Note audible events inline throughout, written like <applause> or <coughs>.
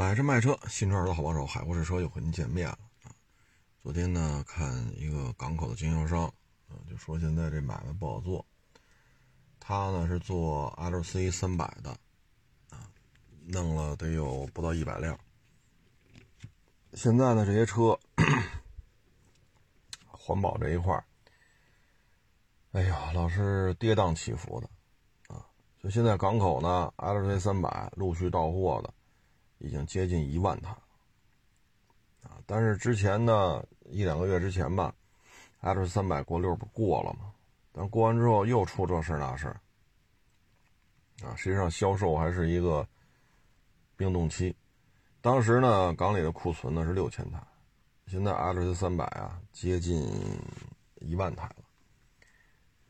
买车卖车，新车的好帮手，海阔试车又和您见面了！昨天呢，看一个港口的经销商，就说现在这买卖不好做。他呢是做 LC 三百的啊，弄了得有不到一百辆。现在呢，这些车 <coughs> 环保这一块哎呀，老是跌宕起伏的啊！就现在港口呢，LC 三百陆续到货的。已经接近一万台，啊！但是之前呢，一两个月之前吧，L 三百国六不过了吗？但过完之后又出这事那事啊！实际上销售还是一个冰冻期。当时呢，港里的库存呢是六千台，现在 L 三百啊接近一万台了，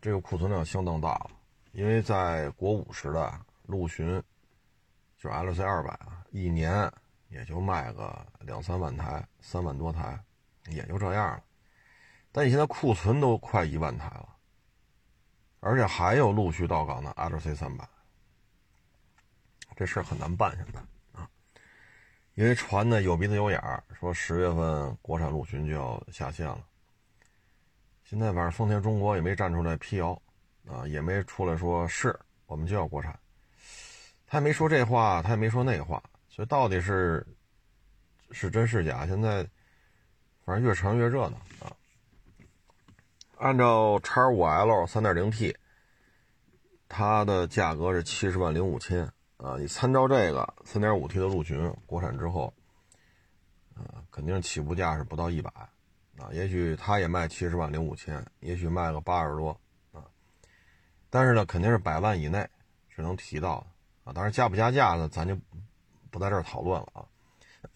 这个库存量相当大了。因为在国五时代陆巡。就是 L C 二百啊，一年也就卖个两三万台，三万多台，也就这样了。但你现在库存都快一万台了，而且还有陆续到港的 L C 三百，这事很难办现在啊。因为传的有鼻子有眼儿，说十月份国产陆巡就要下线了。现在反正丰田中国也没站出来辟谣啊，也没出来说是我们就要国产。他也没说这话，他也没说那话，所以到底是是真是假？现在反正越传越热闹啊。按照叉五 L 三点零 T，它的价格是七十万零五千啊。你参照这个三点五 T 的陆巡国产之后，啊，肯定起步价是不到一百啊。也许它也卖七十万零五千，也许卖个八十多啊。但是呢，肯定是百万以内是能提到的啊。当然加不加价呢，咱就不在这儿讨论了啊。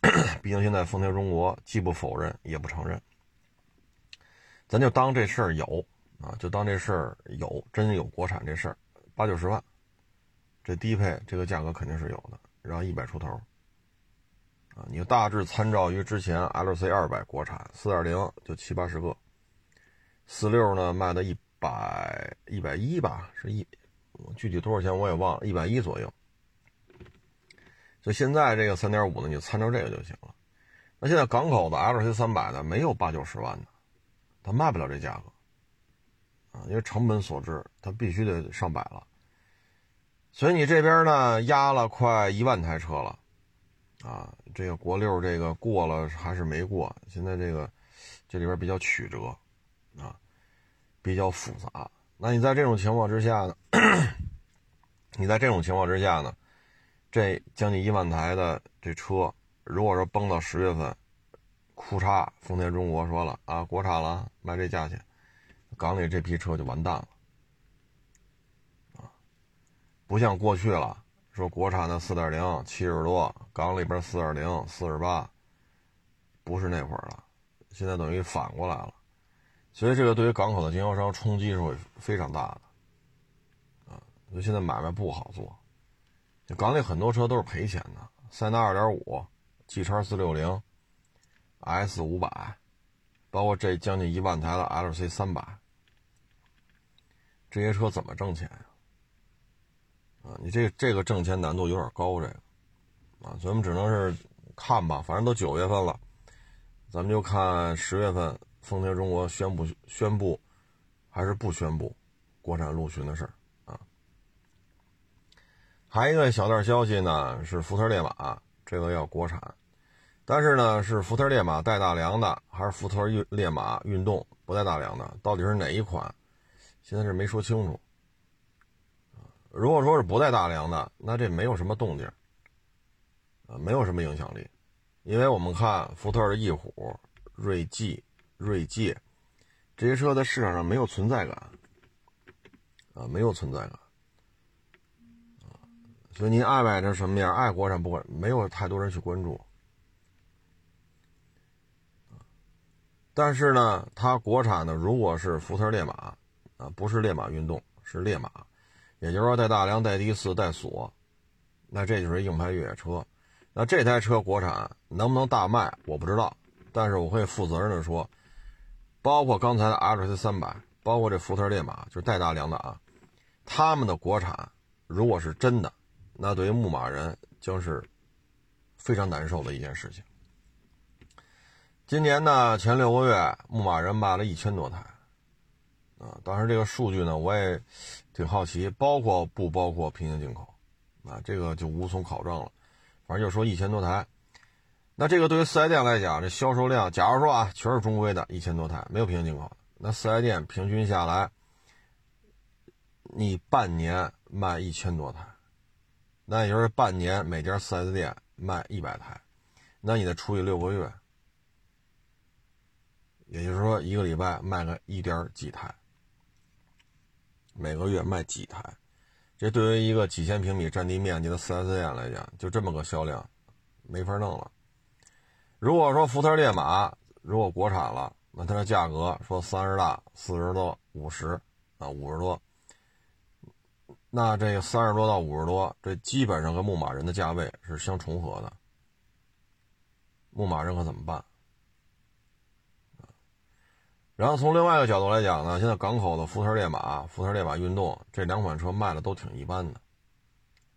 <coughs> 毕竟现在丰田中国既不否认也不承认，咱就当这事儿有啊，就当这事儿有，真有国产这事儿，八九十万，这低配这个价格肯定是有的，然后一百出头啊，你大致参照于之前 LC 二百国产四点零就七八十个，四六呢卖的一百一百一吧，是一具体多少钱我也忘了，一百一左右。所以现在这个三点五呢，你就参照这个就行了。那现在港口的 L C 三百的没有八九十万的，它卖不了这价格啊，因为成本所致，它必须得上百了。所以你这边呢压了快一万台车了啊，这个国六这个过了还是没过？现在这个这里边比较曲折啊，比较复杂。那你在这种情况之下呢？<coughs> 你在这种情况之下呢？这将近一万台的这车，如果说崩到十月份，库嚓，丰田中国说了啊，国产了，卖这价钱，港里这批车就完蛋了，啊，不像过去了，说国产的四点零七十多，港里边四点零四十八，不是那会儿了，现在等于反过来了，所以这个对于港口的经销商冲击是会非常大的，啊，所以现在买卖不好做。港里很多车都是赔钱的，塞纳二点五、G 叉四六零、S 五百，包括这将近一万台的 LC 三百，这些车怎么挣钱呀？啊，你这这个挣钱难度有点高，这个啊，咱们只能是看吧，反正都九月份了，咱们就看十月份丰田中国宣布宣布还是不宣布国产陆巡的事儿。还一个小道消息呢，是福特烈马这个要国产，但是呢是福特烈马带大梁的，还是福特烈马运动不带大梁的？到底是哪一款？现在是没说清楚。如果说是不带大梁的，那这没有什么动静，啊，没有什么影响力，因为我们看福特的翼虎、锐际、锐界这些车在市场上没有存在感，啊，没有存在感。所以您爱买成什么样，爱国产不管，没有太多人去关注。但是呢，它国产的如果是福特烈马，啊，不是烈马运动，是烈马，也就是说带大梁、带低四、带锁，那这就是硬派越野车。那这台车国产能不能大卖，我不知道。但是我会负责任的说，包括刚才的 L C 三百，包括这福特烈马，就是带大梁的啊，他们的国产如果是真的。那对于牧马人将是非常难受的一件事情。今年呢，前六个月，牧马人卖了一千多台，啊，当时这个数据呢，我也挺好奇，包括不包括平行进口，啊，这个就无从考证了。反正就说一千多台，那这个对于四 S 店来讲，这销售量，假如说啊，全是中规的，一千多台，没有平行进口，那四 S 店平均下来，你半年卖一千多台，那也就是半年每家四 S 店卖一百台，那你得除以六个月。也就是说，一个礼拜卖个一点几台，每个月卖几台，这对于一个几千平米占地面积的 4S 店来讲，就这么个销量，没法弄了。如果说福特烈马如果国产了，那它的价格说三十大四十多五十啊五十多，那这个三十多到五十多，这基本上跟牧马人的价位是相重合的。牧马人可怎么办？然后从另外一个角度来讲呢，现在港口的福特烈马、福特烈马运动这两款车卖的都挺一般的，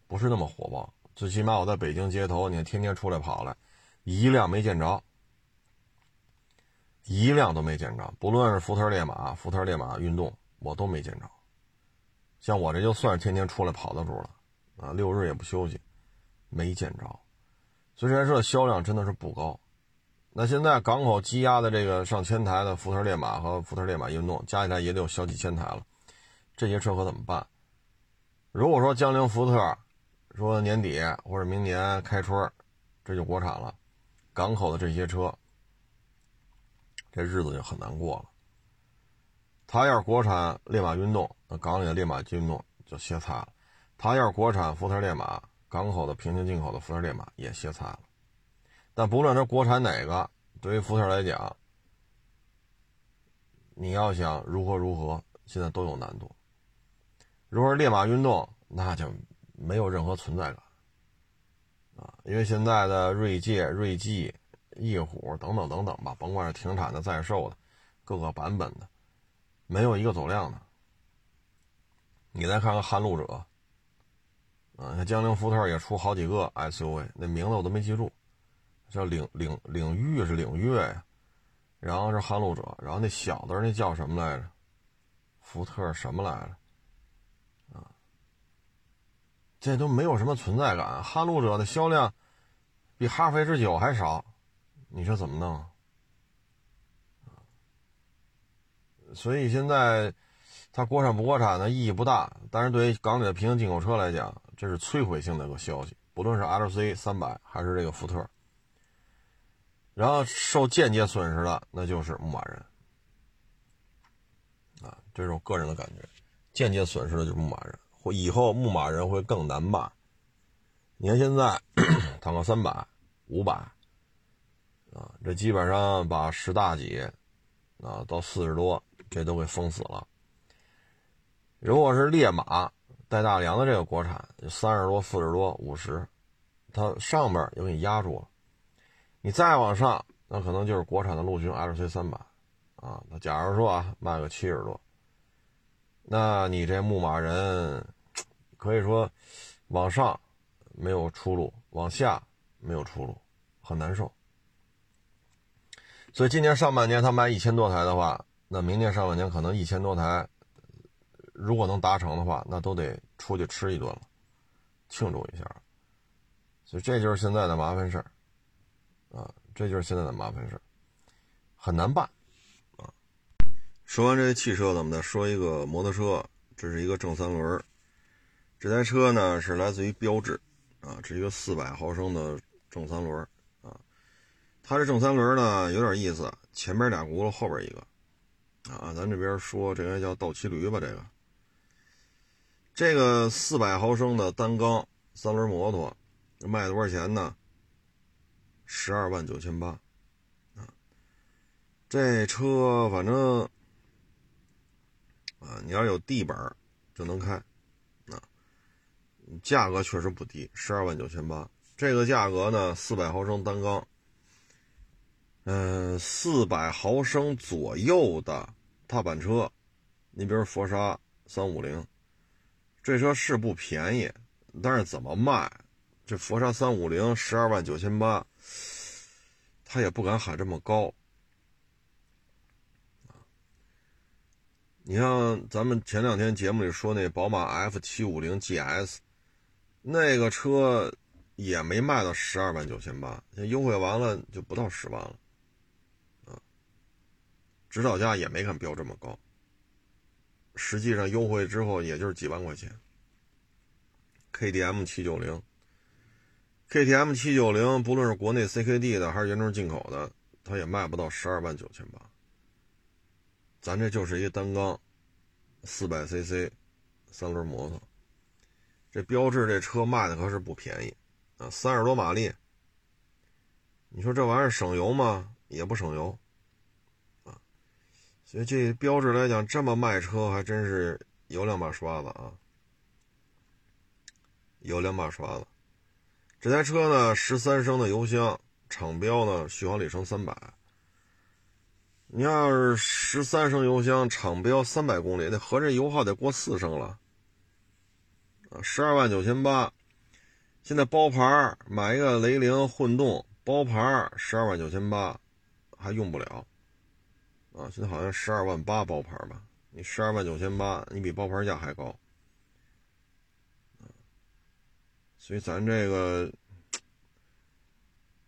不是那么火爆。最起码我在北京街头，你看天天出来跑来，一辆没见着，一辆都没见着。不论是福特烈马、福特烈马运动，我都没见着。像我这就算是天天出来跑的主了，啊，六日也不休息，没见着。所以这台车销量真的是不高。那现在港口积压的这个上千台的福特烈马和福特烈马运动加起来也得有小几千台了，这些车可怎么办？如果说江铃福特说年底或者明年开春这就国产了，港口的这些车这日子就很难过了。他要是国产烈马运动，那港里的烈马运动就歇菜了；他要是国产福特烈马，港口的平行进口的福特烈马也歇菜了。但不论它国产哪个，对于福特来讲，你要想如何如何，现在都有难度。如果是烈马运动，那就没有任何存在感啊，因为现在的锐界、锐际、翼虎等等等等吧，甭管是停产的、在售的，各个版本的，没有一个走量的。你再看看撼路者，啊，像江铃福特也出好几个 SUV，那名字我都没记住。叫领领领域是领域呀，然后是撼路者，然后那小的那叫什么来着？福特什么来着？啊，这都没有什么存在感。撼路者的销量比哈弗 H 九还少，你说怎么弄？所以现在它国产不国产的意义不大，但是对于港里的平行进口车来讲，这是摧毁性的一个消息。不论是 LC 三百还是这个福特。然后受间接损失的那就是牧马人，啊，这是我个人的感觉，间接损失的就是牧马人，或以后牧马人会更难卖。你看现在，<coughs> 坦克三百、五百，啊，这基本上把十大几，啊，到四十多，这都给封死了。如果是烈马带大梁的这个国产，三十多、四十多、五十，它上面又给你压住了。你再往上，那可能就是国产的陆巡 LC 三百，啊，那假如说啊卖个七十多，那你这牧马人可以说往上没有出路，往下没有出路，很难受。所以今年上半年他卖一千多台的话，那明年上半年可能一千多台，如果能达成的话，那都得出去吃一顿了，庆祝一下。所以这就是现在的麻烦事儿。啊，这就是现在的麻烦事儿很难办啊。说完这些汽车，咱们再说一个摩托车，这是一个正三轮。这台车呢是来自于标致啊，是一个四百毫升的正三轮啊。它这正三轮呢有点意思，前边俩轱辘，后边一个啊。咱这边说这应该叫倒骑驴吧，这个这个四百毫升的单缸三轮摩托卖多少钱呢？十二万九千八，啊，这车反正啊，你要有地本就能开，啊，价格确实不低，十二万九千八。这个价格呢，四百毫升单缸，嗯，四百毫升左右的踏板车，你比如佛沙三五零，这车是不便宜，但是怎么卖，这佛山三五零十二万九千八，他也不敢喊这么高。你像咱们前两天节目里说那宝马 F 七五零 GS，那个车也没卖到十二万九千八，优惠完了就不到十万了，指导价也没敢标这么高，实际上优惠之后也就是几万块钱。KTM 七九零，KTM 七九零，不论是国内 CKD 的还是原装进口的，它也卖不到十二万九千八。咱这就是一个单缸，四百 CC，三轮摩托。这标致这车卖的可是不便宜啊，三十多马力。你说这玩意儿省油吗？也不省油。所以这标志来讲，这么卖车还真是有两把刷子啊，有两把刷子。这台车呢，十三升的油箱，厂标呢，续航里程三百。你要是十三升油箱，厂标三百公里，那合着油耗得过四升了。啊，十二万九千八，现在包牌买一个雷凌混动，包牌十二万九千八，还用不了。啊，现在好像十二万八包牌吧？你十二万九千八，你比包牌价还高。所以咱这个，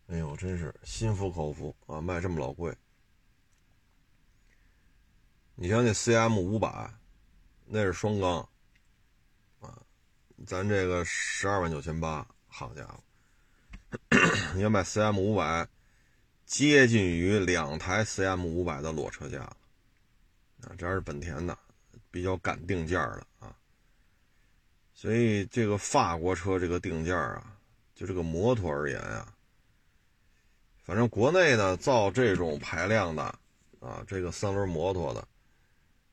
哎呦，真是心服口服啊，卖这么老贵。你像那 CM 五百，那是双缸，啊，咱这个十二万九千八，好家伙，<coughs> 你要买 CM 五百，接近于两台 CM 五百的裸车价，啊，这还是本田的，比较敢定价的啊，所以这个法国车这个定价啊，就这个摩托而言啊，反正国内呢造这种排量的啊，这个三轮摩托的。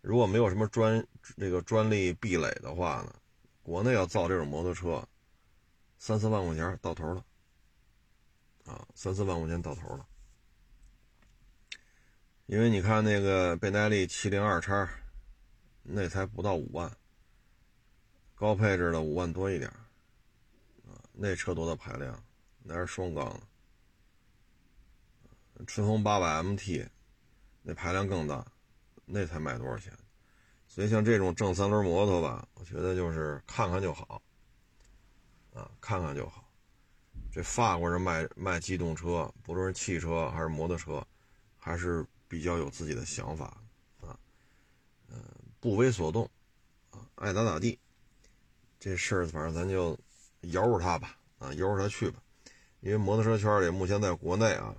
如果没有什么专这个专利壁垒的话呢，国内要造这种摩托车，三四万块钱到头了，啊，三四万块钱到头了。因为你看那个倍耐力七零二叉，那才不到五万，高配置的五万多一点，啊，那车多大排量？那是双缸的。春风八百 MT，那排量更大。那才卖多少钱？所以像这种正三轮摩托吧，我觉得就是看看就好，啊，看看就好。这法国人卖卖机动车，不论是汽车还是摩托车，还是比较有自己的想法，啊，嗯，不为所动，啊，爱咋咋地。这事儿反正咱就由着他吧，啊，由着他去吧。因为摩托车圈里目前在国内啊，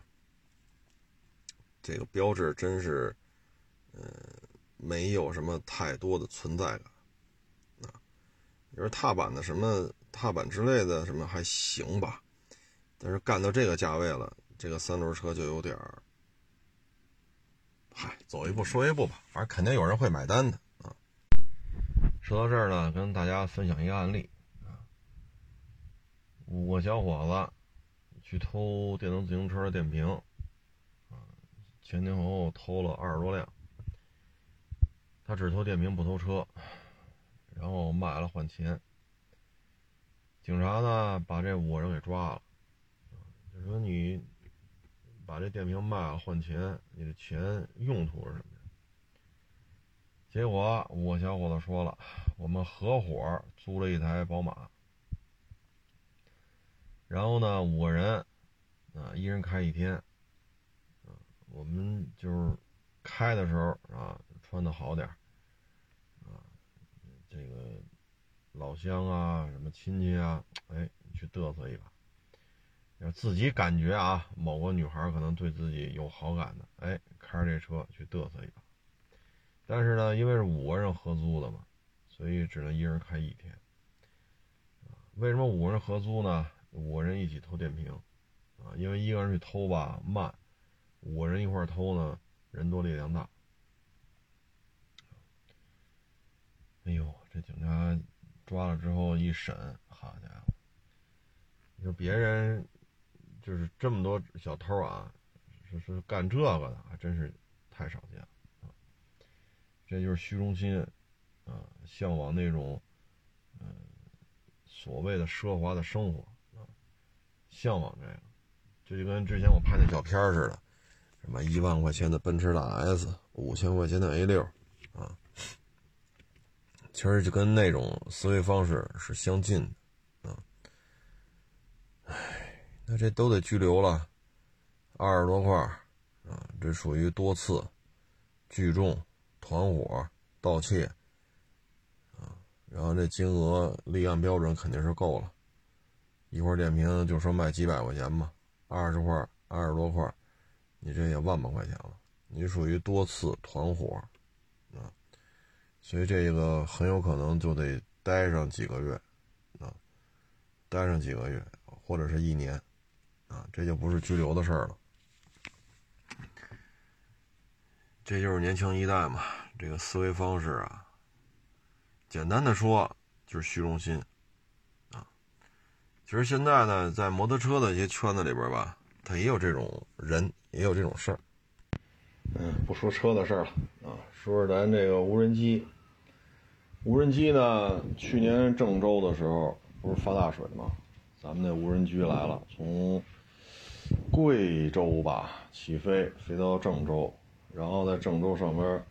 这个标志真是。嗯，没有什么太多的存在感，啊，你说踏板的什么踏板之类的什么还行吧，但是干到这个价位了，这个三轮车就有点儿，嗨，走一步说一步吧，反正肯定有人会买单的啊。说到这儿呢，跟大家分享一个案例啊，五个小伙子去偷电动自行车的电瓶，啊，前前后后偷了二十多辆。他只偷电瓶不偷车，然后卖了换钱。警察呢把这五个人给抓了，就说你把这电瓶卖了换钱，你的钱用途是什么？结果五个小伙子说了，我们合伙租了一台宝马，然后呢五个人啊一人开一天，啊我们就是开的时候啊。穿的好点啊，这个老乡啊，什么亲戚啊，哎，去嘚瑟一把。要自己感觉啊，某个女孩可能对自己有好感的，哎，开着这车去嘚瑟一把。但是呢，因为是五个人合租的嘛，所以只能一人开一天。为什么五个人合租呢？五个人一起偷电瓶啊，因为一个人去偷吧慢，五个人一块偷呢，人多力量大。哎呦，这警察抓了之后一审，好家伙！你说别人就是这么多小偷啊，是是干这个的，还真是太少见了啊！这就是虚荣心啊，向往那种嗯所谓的奢华的生活啊。向往这个，这就跟之前我拍那小片似的，什么一万块钱的奔驰大 S，五千块钱的 A 六，啊，其实就跟那种思维方式是相近的，啊，哎，那这都得拘留了，二十多块，啊，这属于多次聚众团伙盗窃，啊，然后这金额立案标准肯定是够了。一块电瓶就说卖几百块钱吧，二十块、二十多块，你这也万把块钱了。你属于多次团伙，啊，所以这个很有可能就得待上几个月，啊，待上几个月或者是一年，啊，这就不是拘留的事儿了。这就是年轻一代嘛，这个思维方式啊，简单的说就是虚荣心啊。其实现在呢，在摩托车的一些圈子里边吧，他也有这种人，也有这种事儿。嗯，不说车的事儿了啊，说说咱这个无人机。无人机呢，去年郑州的时候不是发大水吗？咱们那无人机来了，从贵州吧起飞，飞到郑州，然后在郑州上边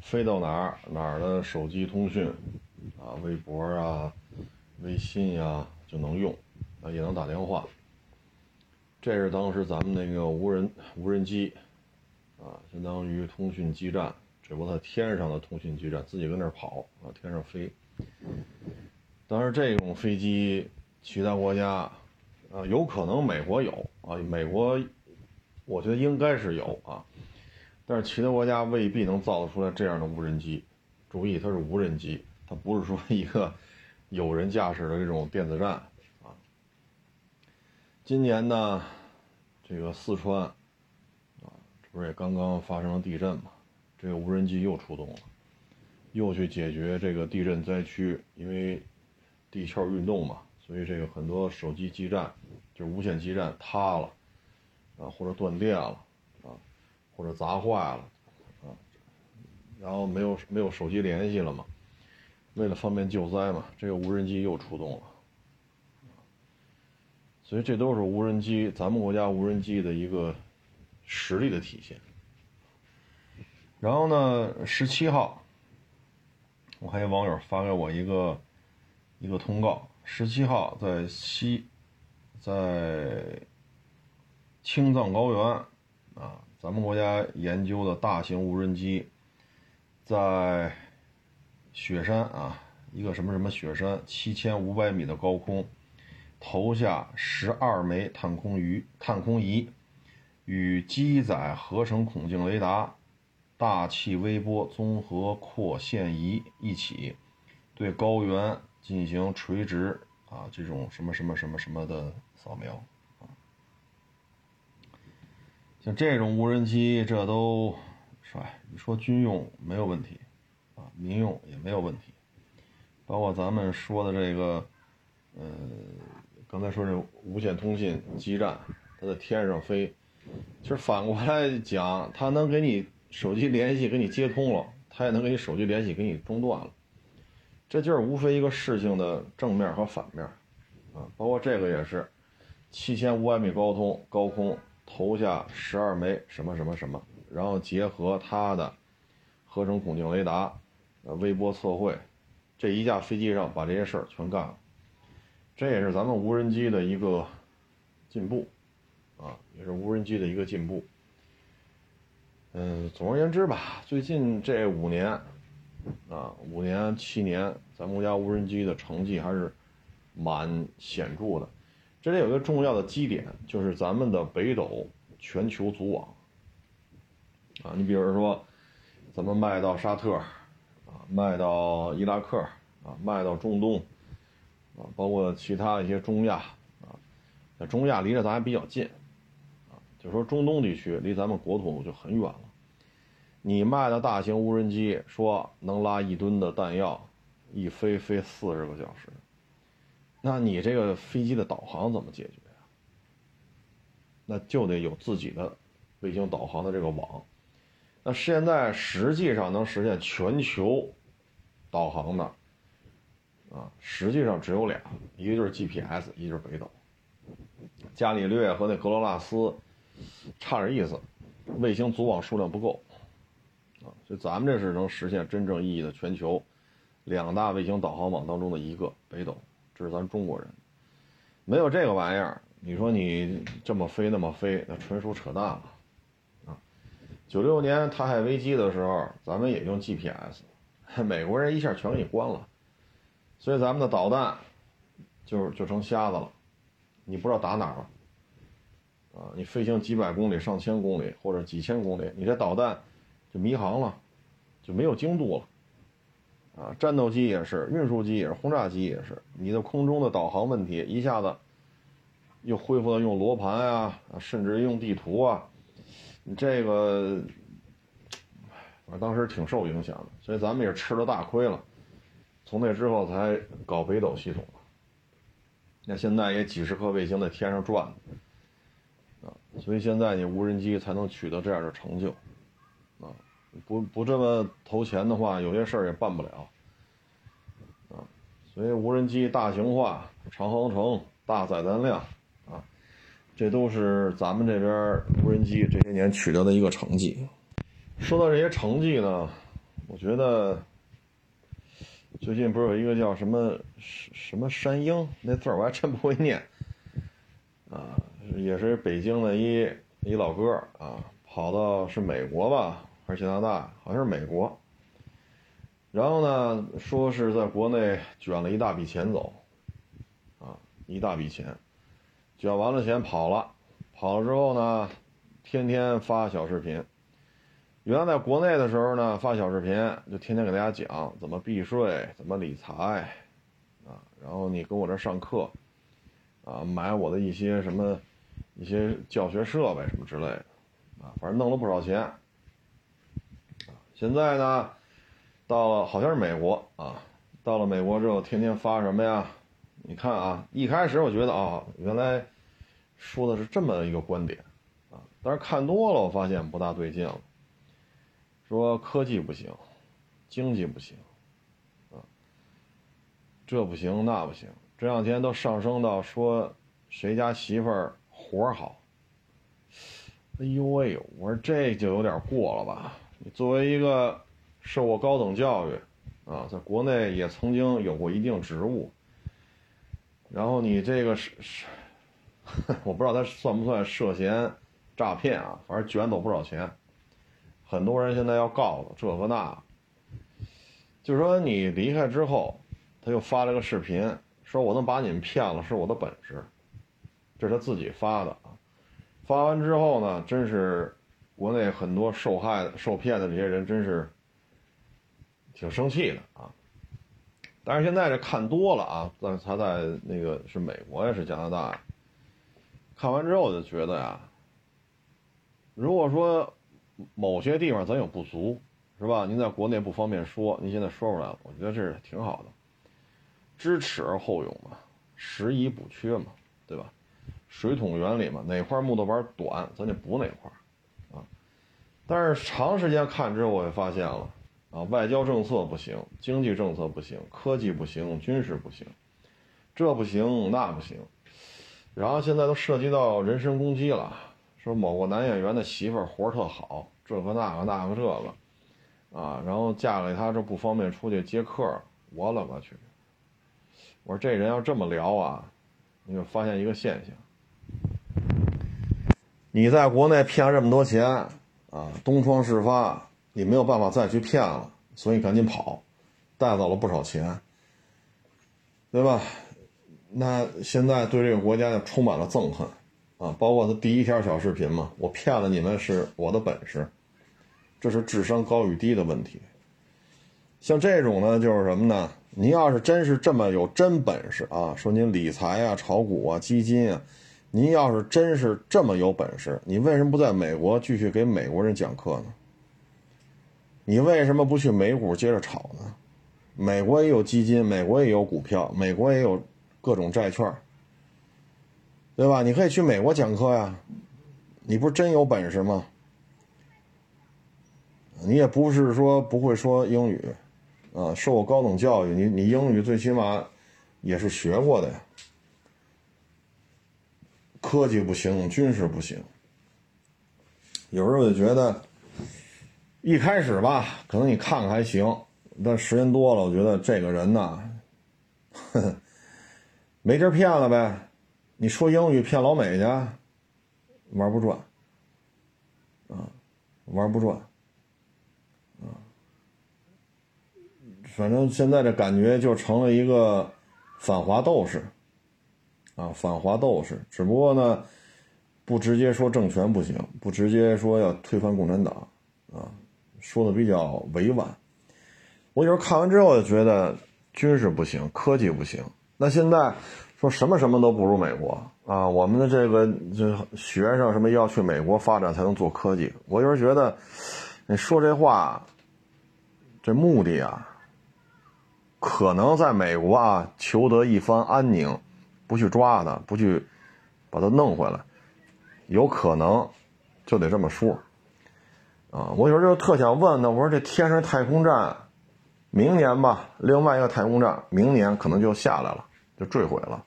飞到哪儿哪儿的手机通讯啊，微博啊、微信呀就能用。啊，也能打电话。这是当时咱们那个无人无人机，啊，相当于通讯基站，只不过它天上的通讯基站，自己跟那儿跑啊，天上飞。但是这种飞机，其他国家，啊，有可能美国有啊，美国，我觉得应该是有啊，但是其他国家未必能造得出来这样的无人机。注意，它是无人机，它不是说一个有人驾驶的这种电子战啊。今年呢，这个四川，啊，这不是也刚刚发生了地震嘛？这个无人机又出动了，又去解决这个地震灾区，因为地壳运动嘛，所以这个很多手机基站，就是无线基站塌了，啊，或者断电了，啊，或者砸坏了，啊，然后没有没有手机联系了嘛？为了方便救灾嘛，这个无人机又出动了。所以这都是无人机，咱们国家无人机的一个实力的体现。然后呢，十七号，我看有网友发给我一个一个通告，十七号在西，在青藏高原啊，咱们国家研究的大型无人机，在雪山啊，一个什么什么雪山，七千五百米的高空。投下十二枚探空鱼，探空仪与机载合成孔径雷达、大气微波综合扩线仪一起，对高原进行垂直啊这种什么什么什么什么的扫描啊。像这种无人机，这都是吧？你说军用没有问题啊，民用也没有问题，包括咱们说的这个，呃。刚才说这无线通信基站，它在天上飞，其实反过来讲，它能给你手机联系，给你接通了，它也能给你手机联系，给你中断了。这就是无非一个事情的正面和反面，啊，包括这个也是，七千五百米高空高空投下十二枚什么什么什么，然后结合它的合成孔径雷达，呃，微波测绘，这一架飞机上把这些事儿全干了。这也是咱们无人机的一个进步，啊，也是无人机的一个进步。嗯，总而言之吧，最近这五年，啊，五年七年，咱们国家无人机的成绩还是蛮显著的。这里有一个重要的基点，就是咱们的北斗全球组网，啊，你比如说，咱们卖到沙特，啊，卖到伊拉克，啊，卖到中东。啊，包括其他一些中亚啊，在中亚离着咱还比较近，啊，就说中东地区离咱们国土就很远了。你卖的大型无人机说能拉一吨的弹药，一飞飞四十个小时，那你这个飞机的导航怎么解决呀？那就得有自己的卫星导航的这个网。那现在实际上能实现全球导航的。啊，实际上只有俩，一个就是 GPS，一个就是北斗。伽利略和那格罗纳斯差点意思，卫星组网数量不够啊，所以咱们这是能实现真正意义的全球两大卫星导航网当中的一个北斗，这是咱中国人。没有这个玩意儿，你说你这么飞那么飞，那纯属扯淡了啊！九六年台海危机的时候，咱们也用 GPS，美国人一下全给你关了，所以咱们的导弹就就成瞎子了，你不知道打哪儿了啊！你飞行几百公里、上千公里或者几千公里，你这导弹就迷航了，就没有精度了。啊，战斗机也是，运输机也是，轰炸机也是。你的空中的导航问题一下子又恢复到用罗盘啊，甚至用地图啊，你这个，反正当时挺受影响的。所以咱们也吃了大亏了。从那之后才搞北斗系统。那现在也几十颗卫星在天上转，啊，所以现在你无人机才能取得这样的成就，不不这么投钱的话，有些事儿也办不了，啊，所以无人机大型化、长航程、大载弹量，啊，这都是咱们这边无人机这些年取得的一个成绩。说到这些成绩呢，我觉得最近不是有一个叫什么什么山鹰那字儿，我还真不会念，啊，也是北京的一一老哥啊，跑到是美国吧。还是加拿大，好像是美国。然后呢，说是在国内卷了一大笔钱走，啊，一大笔钱，卷完了钱跑了，跑了之后呢，天天发小视频。原来在国内的时候呢，发小视频就天天给大家讲怎么避税、怎么理财，啊，然后你跟我这上课，啊，买我的一些什么一些教学设备什么之类的，啊，反正弄了不少钱。现在呢，到了好像是美国啊，到了美国之后，天天发什么呀？你看啊，一开始我觉得啊，原来说的是这么一个观点啊，但是看多了，我发现不大对劲了。说科技不行，经济不行，啊，这不行那不行，这两天都上升到说谁家媳妇儿活好。哎呦喂，我说这就有点过了吧。你作为一个受过高等教育，啊，在国内也曾经有过一定职务，然后你这个是是，<laughs> 我不知道他算不算涉嫌诈骗啊？反正卷走不少钱，很多人现在要告他这和那。就是说你离开之后，他又发了个视频，说我能把你们骗了是我的本事，这是他自己发的啊。发完之后呢，真是。国内很多受害的、受骗的这些人真是挺生气的啊！但是现在这看多了啊，在他在那个是美国呀，是加拿大，看完之后就觉得呀，如果说某些地方咱有不足，是吧？您在国内不方便说，您现在说出来了，我觉得这是挺好的，知耻而后勇嘛，拾遗补缺嘛，对吧？水桶原理嘛，哪块木头板短，咱就补哪块。但是长时间看之后，我也发现了，啊，外交政策不行，经济政策不行，科技不行，军事不行，这不行那不行，然后现在都涉及到人身攻击了，说某个男演员的媳妇儿活特好，这个那个那个这个，啊，然后嫁给他这不方便出去接客，我勒个去！我说这人要这么聊啊，你就发现一个现象，你在国内骗了这么多钱。啊，东窗事发，你没有办法再去骗了，所以赶紧跑，带走了不少钱，对吧？那现在对这个国家就充满了憎恨，啊，包括他第一条小视频嘛，我骗了你们是我的本事，这是智商高与低的问题。像这种呢，就是什么呢？您要是真是这么有真本事啊，说您理财啊、炒股啊、基金啊。您要是真是这么有本事，你为什么不在美国继续给美国人讲课呢？你为什么不去美股接着炒呢？美国也有基金，美国也有股票，美国也有各种债券，对吧？你可以去美国讲课呀，你不是真有本事吗？你也不是说不会说英语，啊，受过高等教育，你你英语最起码也是学过的呀。科技不行，军事不行。有时候就觉得，一开始吧，可能你看看还行，但时间多了，我觉得这个人呐，<laughs> 没地儿骗了呗。你说英语骗老美去，玩不转，啊，玩不转，啊，反正现在这感觉就成了一个反华斗士。啊，反华斗士，只不过呢，不直接说政权不行，不直接说要推翻共产党，啊，说的比较委婉。我有时候看完之后就觉得军事不行，科技不行。那现在说什么什么都不如美国啊，我们的这个这学生什么要去美国发展才能做科技？我有时候觉得你说这话，这目的啊，可能在美国啊求得一番安宁。不去抓他，不去把他弄回来，有可能就得这么说啊！我有时候就特想问呢，我说这天上太空站，明年吧，另外一个太空站明年可能就下来了，就坠毁了。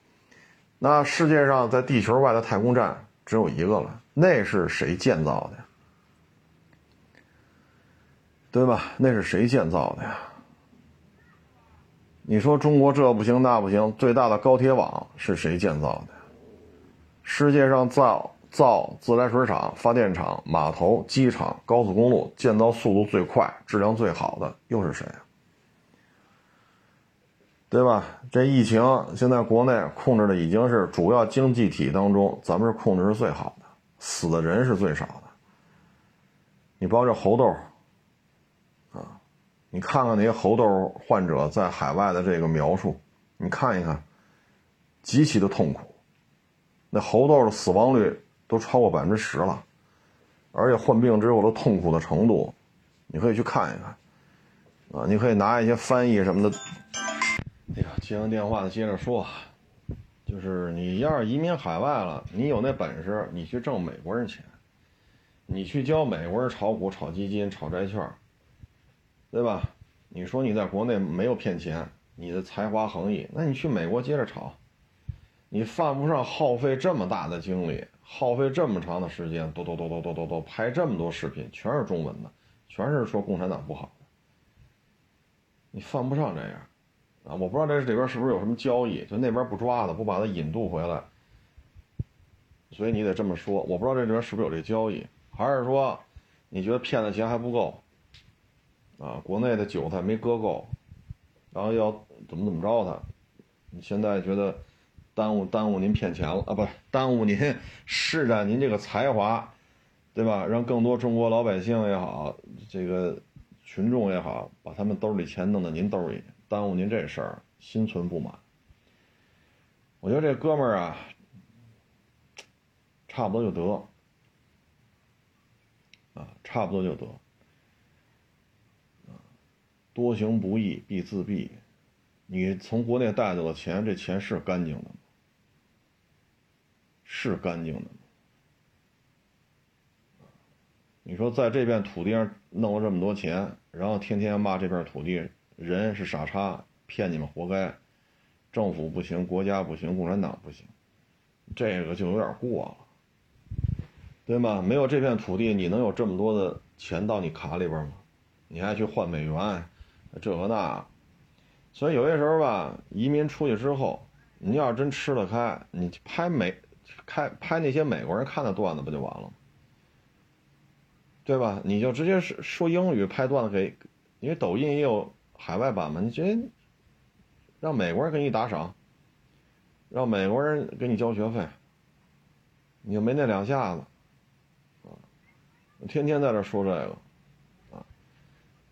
那世界上在地球外的太空站只有一个了，那是谁建造的？对吧？那是谁建造的呀？你说中国这不行那不行，最大的高铁网是谁建造的？世界上造造自来水厂、发电厂、码头、机场、高速公路建造速度最快、质量最好的又是谁？对吧？这疫情现在国内控制的已经是主要经济体当中，咱们是控制是最好的，死的人是最少的。你包括这猴痘。你看看那些猴痘患者在海外的这个描述，你看一看，极其的痛苦。那猴痘的死亡率都超过百分之十了，而且患病之后的痛苦的程度，你可以去看一看。啊，你可以拿一些翻译什么的。哎呀，接完电话接着说，就是你要是移民海外了，你有那本事，你去挣美国人钱，你去教美国人炒股、炒基金、炒债券。对吧？你说你在国内没有骗钱，你的才华横溢，那你去美国接着炒，你犯不上耗费这么大的精力，耗费这么长的时间，哆哆哆哆哆哆哆拍这么多视频，全是中文的，全是说共产党不好的，你犯不上这样啊！我不知道这里边是不是有什么交易，就那边不抓他，不把他引渡回来，所以你得这么说。我不知道这里边是不是有这交易，还是说你觉得骗的钱还不够？啊，国内的韭菜没割够，然后要怎么怎么着他？你现在觉得耽误耽误您骗钱了啊？不，耽误您施展您这个才华，对吧？让更多中国老百姓也好，这个群众也好，把他们兜里钱弄到您兜里，耽误您这事儿，心存不满。我觉得这哥们儿啊，差不多就得，啊，差不多就得。多行不义必自毙。你从国内带走的钱，这钱是干净的吗？是干净的吗？你说在这片土地上弄了这么多钱，然后天天骂这片土地人是傻叉，骗你们活该，政府不行，国家不行，共产党不行，这个就有点过了，对吗？没有这片土地，你能有这么多的钱到你卡里边吗？你还去换美元？这个那，所以有些时候吧，移民出去之后，你要真吃得开，你拍美，开拍那些美国人看的段子不就完了吗？对吧？你就直接说说英语拍段子给，因为抖音也有海外版嘛，你直接让美国人给你打赏，让美国人给你交学费，你就没那两下子，啊，天天在这说这个。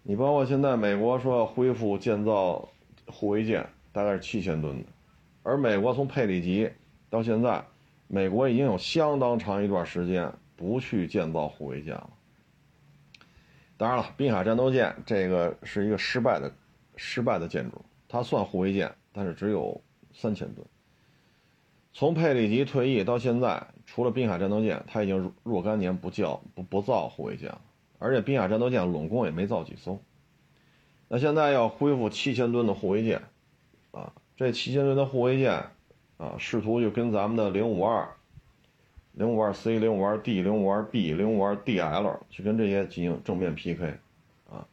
你包括现在美国说要恢复建造护卫舰，大概是七千吨的，而美国从佩里级到现在，美国已经有相当长一段时间不去建造护卫舰了。当然了，滨海战斗舰这个是一个失败的、失败的建筑，它算护卫舰，但是只有三千吨。从佩里级退役到现在，除了滨海战斗舰，它已经若干年不叫不不造护卫舰了。而且滨海战斗舰拢共也没造几艘，那现在要恢复七千吨的护卫舰，啊，这七千吨的护卫舰，啊，试图就跟咱们的零五二，零五二 C、零五二 D、零五二 B、零五二 DL 去跟这些进行正面 PK，啊，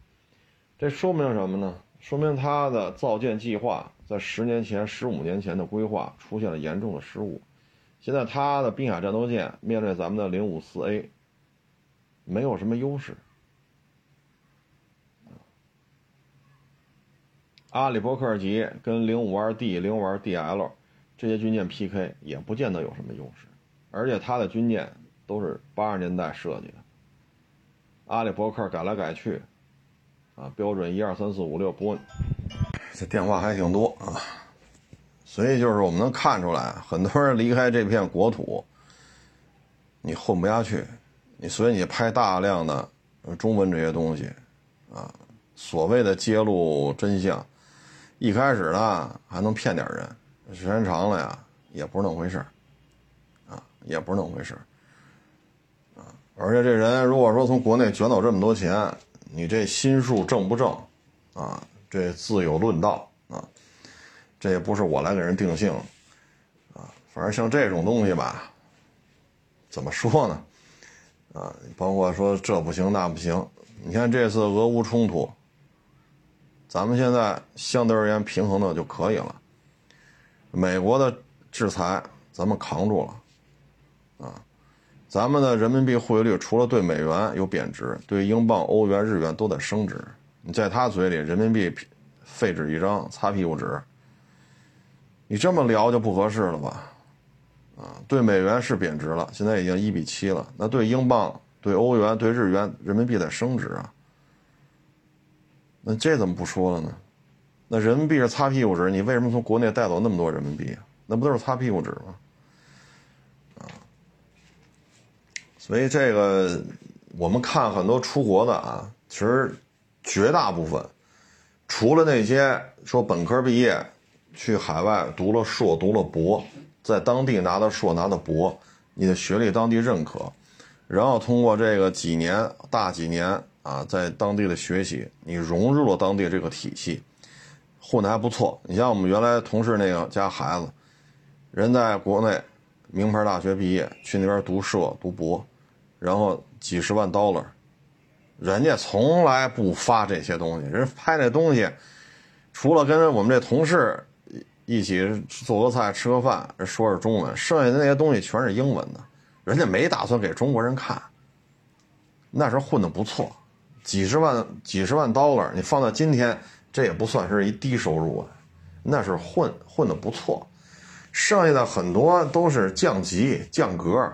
这说明什么呢？说明它的造舰计划在十年前、十五年前的规划出现了严重的失误。现在它的滨海战斗舰面对咱们的零五四 A，没有什么优势。阿里伯克级跟零五二 D、零五二 DL 这些军舰 PK 也不见得有什么优势，而且它的军舰都是八十年代设计的，阿里伯克改来改去，啊，标准一二三四五六不问。这电话还挺多啊，所以就是我们能看出来，很多人离开这片国土，你混不下去，你所以你拍大量的中文这些东西，啊，所谓的揭露真相。一开始呢还能骗点人，时间长了呀也不是那么回事啊，也不是那么回事啊。而且这人如果说从国内卷走这么多钱，你这心术正不正啊？这自有论道啊，这也不是我来给人定性啊。反正像这种东西吧，怎么说呢？啊，包括说这不行那不行，你看这次俄乌冲突。咱们现在相对而言平衡的就可以了。美国的制裁咱们扛住了，啊，咱们的人民币汇率除了对美元有贬值，对英镑、欧元、日元都在升值。你在他嘴里，人民币废纸一张，擦屁股纸。你这么聊就不合适了吧？啊，对美元是贬值了，现在已经一比七了。那对英镑、对欧元、对日元，人民币在升值啊。那这怎么不说了呢？那人民币是擦屁股纸，你为什么从国内带走那么多人民币啊？那不都是擦屁股纸吗？啊，所以这个我们看很多出国的啊，其实绝大部分，除了那些说本科毕业去海外读了硕、读了博，在当地拿的硕、拿的博，你的学历当地认可，然后通过这个几年大几年。啊，在当地的学习，你融入了当地这个体系，混得还不错。你像我们原来同事那个家孩子，人在国内名牌大学毕业，去那边读硕读博，然后几十万 dollar，人家从来不发这些东西，人拍那东西，除了跟我们这同事一起做个菜吃个饭，说是中文，剩下的那些东西全是英文的，人家没打算给中国人看，那时候混得不错。几十万、几十万 dollar，你放到今天，这也不算是一低收入啊，那是混混的不错。剩下的很多都是降级、降格，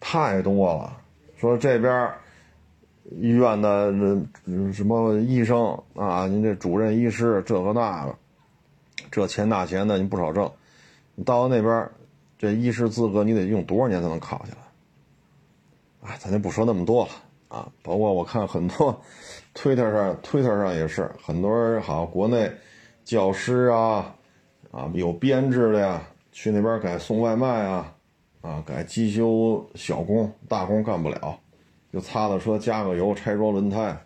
太多了。说这边医院的什么医生啊，您这主任医师这个那个，这钱那钱的，你不少挣。你到了那边，这医师资格你得用多少年才能考下来？哎，咱就不说那么多了。啊，包括我看很多，Twitter 上，Twitter 上也是很多人，好国内教师啊，啊有编制的呀，去那边改送外卖啊，啊改机修小工，大工干不了，就擦擦车加个油拆装轮胎。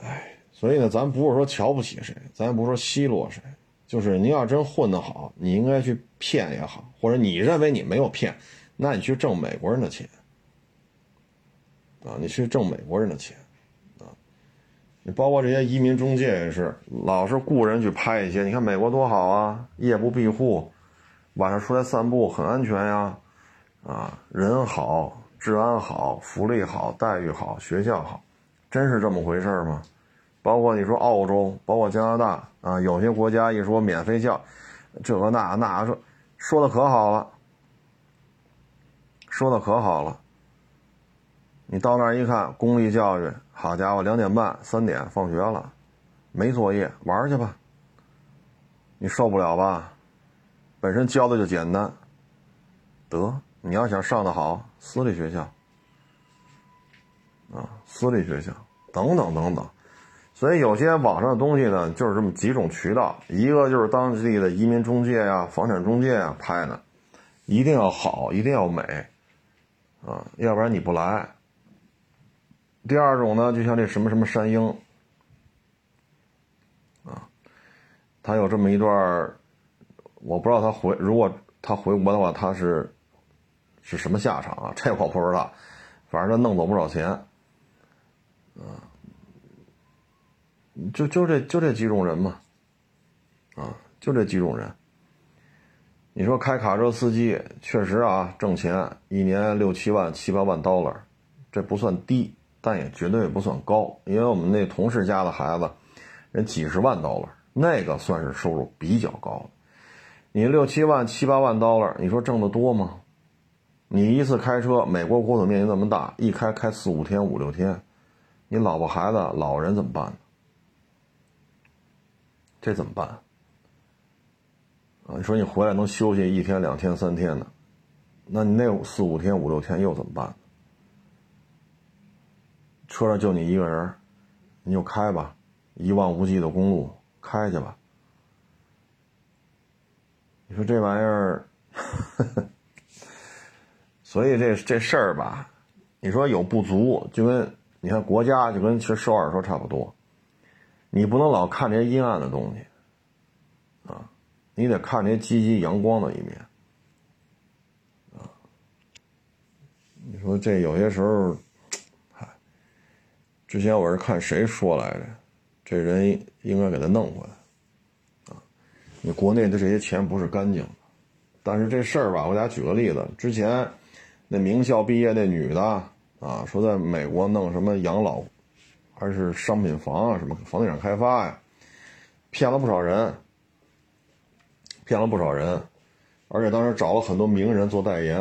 哎，所以呢，咱不是说瞧不起谁，咱也不是说奚落谁，就是您要真混得好，你应该去骗也好，或者你认为你没有骗，那你去挣美国人的钱。啊，你去挣美国人的钱，啊，你包括这些移民中介也是，老是雇人去拍一些。你看美国多好啊，夜不闭户，晚上出来散步很安全呀，啊，人好，治安好，福利好，待遇好，学校好，真是这么回事吗？包括你说澳洲，包括加拿大啊，有些国家一说免费教，这个那那说说的可好了，说的可好了。你到那儿一看，公立教育，好家伙，两点半、三点放学了，没作业，玩去吧。你受不了吧？本身教的就简单，得你要想上的好，私立学校，啊，私立学校，等等等等。所以有些网上的东西呢，就是这么几种渠道，一个就是当地的移民中介呀、房产中介呀拍的，一定要好，一定要美，啊，要不然你不来。第二种呢，就像这什么什么山鹰，啊，他有这么一段我不知道他回，如果他回国的话，他是是什么下场啊？这我不知道，反正他弄走不少钱，啊，就就这就这几种人嘛，啊，就这几种人。你说开卡车司机确实啊，挣钱一年六七万、七八万 dollar，这不算低，但也绝对不算高。因为我们那同事家的孩子，人几十万 dollar，那个算是收入比较高。你六七万、七八万 dollar，你说挣得多吗？你一次开车，美国国土面积那么大，一开开四五天、五六天，你老婆孩子、老人怎么办呢？这怎么办？啊，你说你回来能休息一天、两天、三天的，那你那四五天、五六天又怎么办？车上就你一个人，你就开吧，一望无际的公路，开去吧。你说这玩意儿，<laughs> 所以这这事儿吧，你说有不足，就跟你看国家就跟其实收二说差不多，你不能老看这些阴暗的东西，啊，你得看这些积极阳光的一面，啊，你说这有些时候，嗨，之前我是看谁说来着，这人应该给他弄回来。啊你国内的这些钱不是干净的，但是这事儿吧，我给大家举个例子。之前那名校毕业那女的啊，说在美国弄什么养老，还是商品房啊，什么房地产开发呀，骗了不少人，骗了不少人，而且当时找了很多名人做代言，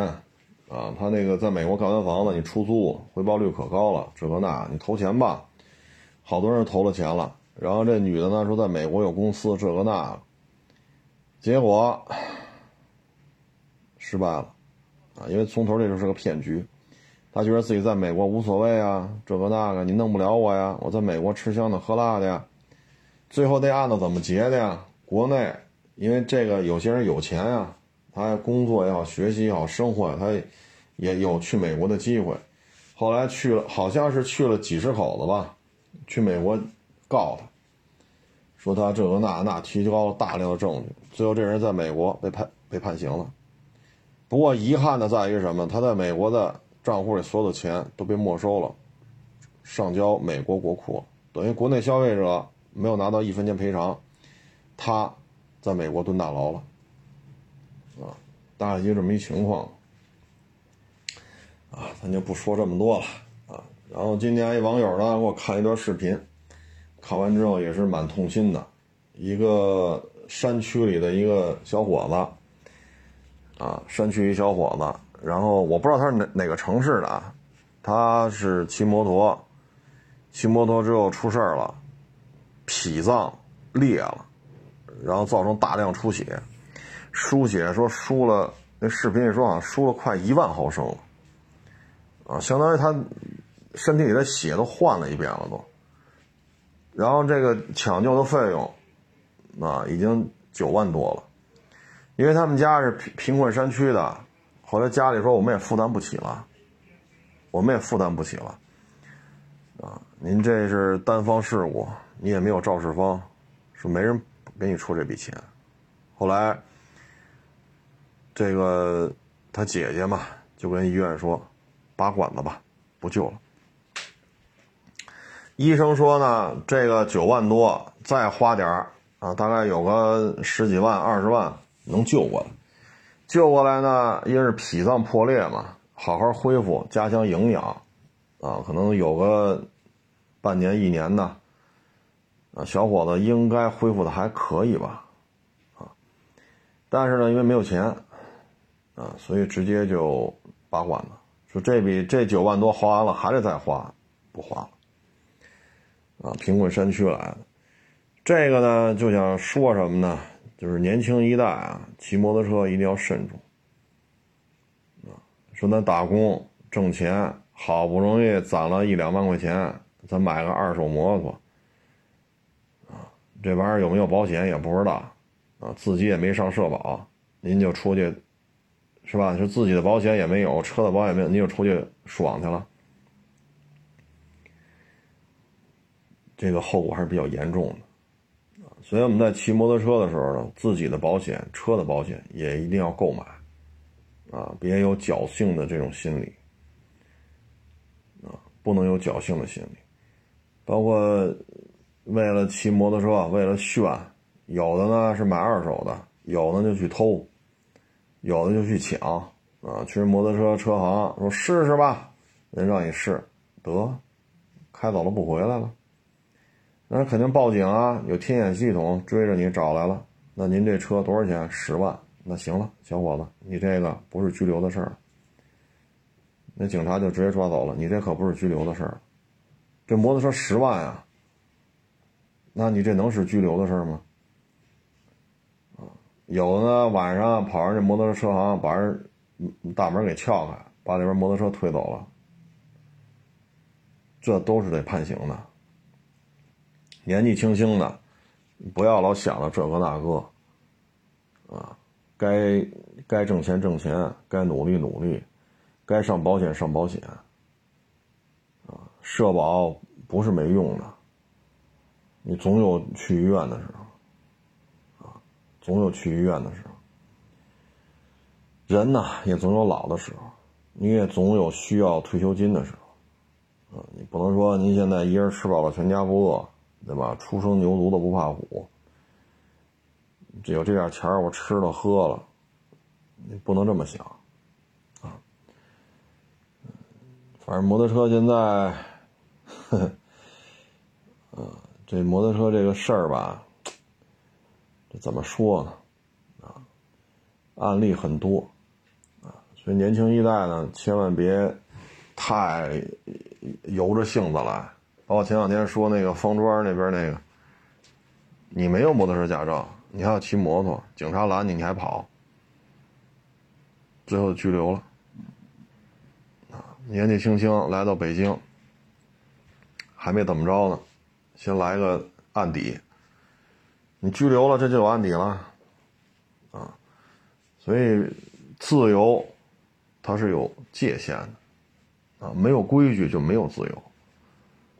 啊，他那个在美国盖完房子，你出租回报率可高了，这个那，你投钱吧，好多人投了钱了。然后这女的呢说在美国有公司，这个那。结果失败了，啊，因为从头这就是个骗局，他觉得自己在美国无所谓啊，这个那个你弄不了我呀，我在美国吃香的喝辣的呀，最后这案子怎么结的呀？国内因为这个有些人有钱呀，他工作也好，学习也好，生活他也有去美国的机会，后来去了，好像是去了几十口子吧，去美国告他。说他这个那那提交了大量的证据，最后这人在美国被判被判刑了。不过遗憾的在于什么？他在美国的账户里所有的钱都被没收了，上交美国国库，等于国内消费者没有拿到一分钱赔偿，他在美国蹲大牢了。啊，大概就这么一情况。啊，咱就不说这么多了啊。然后今天一网友呢给我看一段视频。看完之后也是蛮痛心的，一个山区里的一个小伙子，啊，山区一小伙子，然后我不知道他是哪哪个城市的啊，他是骑摩托，骑摩托之后出事儿了，脾脏裂了，然后造成大量出血，输血说输了，那视频里说好像输了快一万毫升了，啊，相当于他身体里的血都换了一遍了都。然后这个抢救的费用，啊，已经九万多了，因为他们家是贫贫困山区的，后来家里说我们也负担不起了，我们也负担不起了，啊，您这是单方事故，你也没有肇事方，说没人给你出这笔钱，后来，这个他姐姐嘛就跟医院说，拔管子吧，不救了。医生说呢，这个九万多，再花点啊，大概有个十几万、二十万能救过来。救过来呢，因为是脾脏破裂嘛，好好恢复，加强营养，啊，可能有个半年、一年的，啊，小伙子应该恢复的还可以吧，啊，但是呢，因为没有钱，啊，所以直接就拔管了。说这笔这九万多花完了，还得再花，不花了。啊，贫困山区来的，这个呢就想说什么呢？就是年轻一代啊，骑摩托车一定要慎重。啊，说咱打工挣钱，好不容易攒了一两万块钱，咱买个二手摩托。啊，这玩意儿有没有保险也不知道，啊，自己也没上社保，您就出去，是吧？是自己的保险也没有，车的保险没有，您就出去爽去了。这个后果还是比较严重的，所以我们在骑摩托车的时候呢，自己的保险、车的保险也一定要购买，啊，别有侥幸的这种心理，啊，不能有侥幸的心理，包括为了骑摩托车，为了炫，有的呢是买二手的，有的就去偷，有的就去抢，啊，去摩托车车行说试试吧，人让你试，得，开走了不回来了，那肯定报警啊，有天眼系统追着你找来了，那您这车多少钱？十万。那行了，小伙子，你这个不是拘留的事儿，那警察就直接抓走了。你这可不是拘留的事儿，这摩托车十万啊，那你这能是拘留的事儿吗？有的呢，晚上跑上这摩托车车行，把人大门给撬开，把里边摩托车推走了，这都是得判刑的。年纪轻轻的，不要老想着这个那个，啊。该该挣钱挣钱，该努力努力，该上保险上保险。啊，社保不是没用的，你总有去医院的时候，啊，总有去医院的时候。人呢，也总有老的时候，你也总有需要退休金的时候，啊，你不能说您现在一人吃饱了全家不饿，对吧？初生牛犊子不怕虎。只有这点钱我吃了喝了，你不能这么想，啊，反正摩托车现在，呵呵，这摩托车这个事儿吧，这怎么说呢？啊，案例很多，啊，所以年轻一代呢，千万别太由着性子来。包括前两天说那个方庄那边那个，你没有摩托车驾照。你还要骑摩托，警察拦你，你还跑，最后拘留了。年纪轻轻来到北京，还没怎么着呢，先来个案底。你拘留了，这就有案底了，啊，所以自由它是有界限的，啊，没有规矩就没有自由，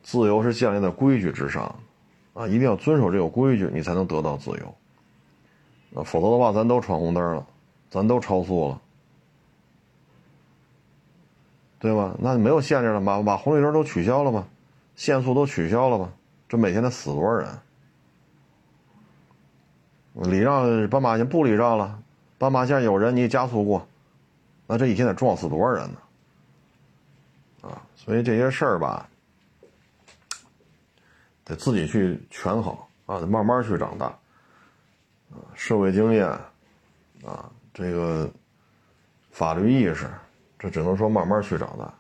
自由是建立在规矩之上，啊，一定要遵守这个规矩，你才能得到自由。那否则的话，咱都闯红灯了，咱都超速了，对吧？那没有限制了，把把红绿灯都取消了吧，限速都取消了吧？这每天得死多少人？礼让斑马线不礼让了，斑马线有人你加速过，那这一天得撞死多少人呢？啊，所以这些事儿吧，得自己去权衡啊，得慢慢去长大。啊，社会经验，啊，这个法律意识，这只能说慢慢去长大。